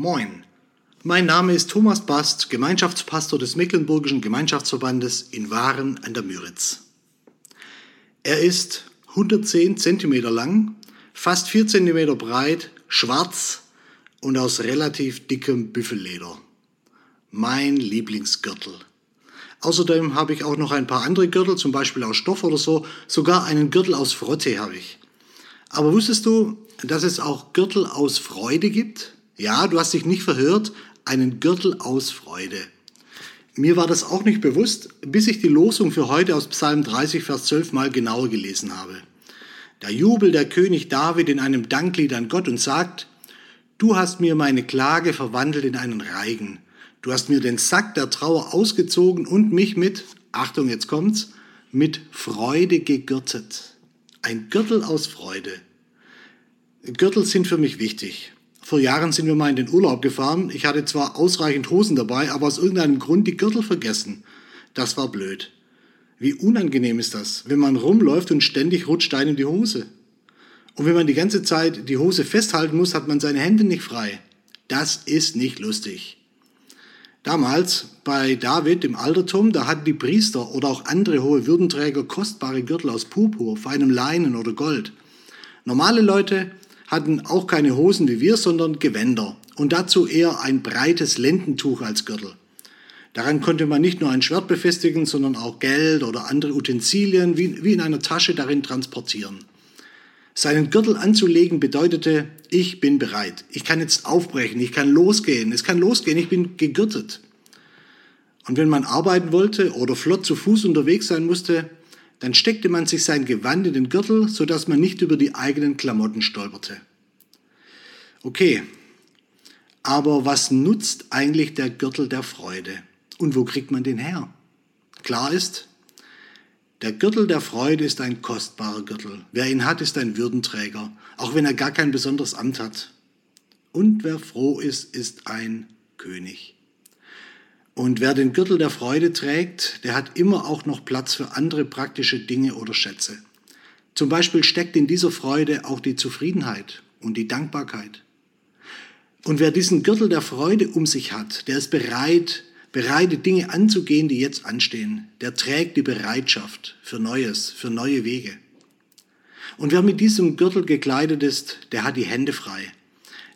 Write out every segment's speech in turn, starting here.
Moin, mein Name ist Thomas Bast, Gemeinschaftspastor des Mecklenburgischen Gemeinschaftsverbandes in Waren an der Müritz. Er ist 110 cm lang, fast 4 cm breit, schwarz und aus relativ dickem Büffelleder. Mein Lieblingsgürtel. Außerdem habe ich auch noch ein paar andere Gürtel, zum Beispiel aus Stoff oder so. Sogar einen Gürtel aus Frotte habe ich. Aber wusstest du, dass es auch Gürtel aus Freude gibt? Ja, du hast dich nicht verhört, einen Gürtel aus Freude. Mir war das auch nicht bewusst, bis ich die Losung für heute aus Psalm 30, Vers 12 mal genauer gelesen habe. Da jubelt der König David in einem Danklied an Gott und sagt, Du hast mir meine Klage verwandelt in einen Reigen. Du hast mir den Sack der Trauer ausgezogen und mich mit, Achtung, jetzt kommt's, mit Freude gegürtet. Ein Gürtel aus Freude. Gürtel sind für mich wichtig. Vor Jahren sind wir mal in den Urlaub gefahren. Ich hatte zwar ausreichend Hosen dabei, aber aus irgendeinem Grund die Gürtel vergessen. Das war blöd. Wie unangenehm ist das, wenn man rumläuft und ständig rutscht einem die Hose. Und wenn man die ganze Zeit die Hose festhalten muss, hat man seine Hände nicht frei. Das ist nicht lustig. Damals bei David im Altertum, da hatten die Priester oder auch andere hohe Würdenträger kostbare Gürtel aus Purpur, feinem Leinen oder Gold. Normale Leute hatten auch keine Hosen wie wir, sondern Gewänder und dazu eher ein breites Lendentuch als Gürtel. Daran konnte man nicht nur ein Schwert befestigen, sondern auch Geld oder andere Utensilien wie, wie in einer Tasche darin transportieren. Seinen Gürtel anzulegen bedeutete, ich bin bereit. Ich kann jetzt aufbrechen, ich kann losgehen, es kann losgehen, ich bin gegürtet. Und wenn man arbeiten wollte oder flott zu Fuß unterwegs sein musste, dann steckte man sich sein Gewand in den Gürtel, sodass man nicht über die eigenen Klamotten stolperte. Okay, aber was nutzt eigentlich der Gürtel der Freude? Und wo kriegt man den her? Klar ist, der Gürtel der Freude ist ein kostbarer Gürtel. Wer ihn hat, ist ein Würdenträger, auch wenn er gar kein besonderes Amt hat. Und wer froh ist, ist ein König. Und wer den Gürtel der Freude trägt, der hat immer auch noch Platz für andere praktische Dinge oder Schätze. Zum Beispiel steckt in dieser Freude auch die Zufriedenheit und die Dankbarkeit. Und wer diesen Gürtel der Freude um sich hat, der ist bereit, bereit, Dinge anzugehen, die jetzt anstehen. Der trägt die Bereitschaft für Neues, für neue Wege. Und wer mit diesem Gürtel gekleidet ist, der hat die Hände frei.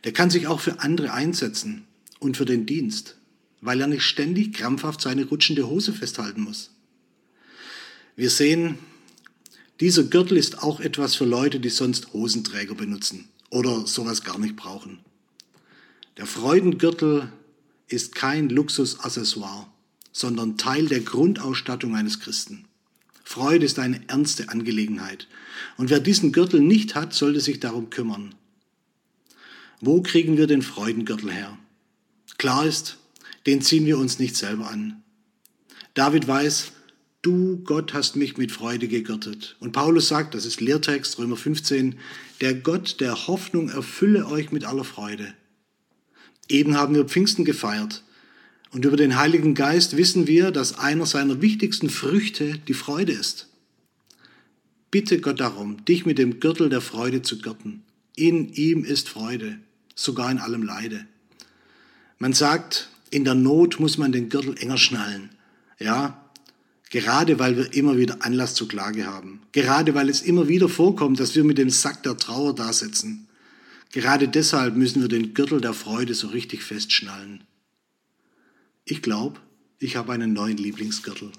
Der kann sich auch für andere einsetzen und für den Dienst, weil er nicht ständig krampfhaft seine rutschende Hose festhalten muss. Wir sehen, dieser Gürtel ist auch etwas für Leute, die sonst Hosenträger benutzen oder sowas gar nicht brauchen. Der Freudengürtel ist kein Luxusaccessoire, sondern Teil der Grundausstattung eines Christen. Freude ist eine ernste Angelegenheit. Und wer diesen Gürtel nicht hat, sollte sich darum kümmern. Wo kriegen wir den Freudengürtel her? Klar ist, den ziehen wir uns nicht selber an. David weiß, du Gott hast mich mit Freude gegürtet. Und Paulus sagt, das ist Lehrtext, Römer 15, der Gott der Hoffnung erfülle euch mit aller Freude. Eben haben wir Pfingsten gefeiert. Und über den Heiligen Geist wissen wir, dass einer seiner wichtigsten Früchte die Freude ist. Bitte Gott darum, dich mit dem Gürtel der Freude zu gürten. In ihm ist Freude, sogar in allem Leide. Man sagt, in der Not muss man den Gürtel enger schnallen. Ja, gerade weil wir immer wieder Anlass zur Klage haben. Gerade weil es immer wieder vorkommt, dass wir mit dem Sack der Trauer dasitzen. Gerade deshalb müssen wir den Gürtel der Freude so richtig festschnallen. Ich glaube, ich habe einen neuen Lieblingsgürtel.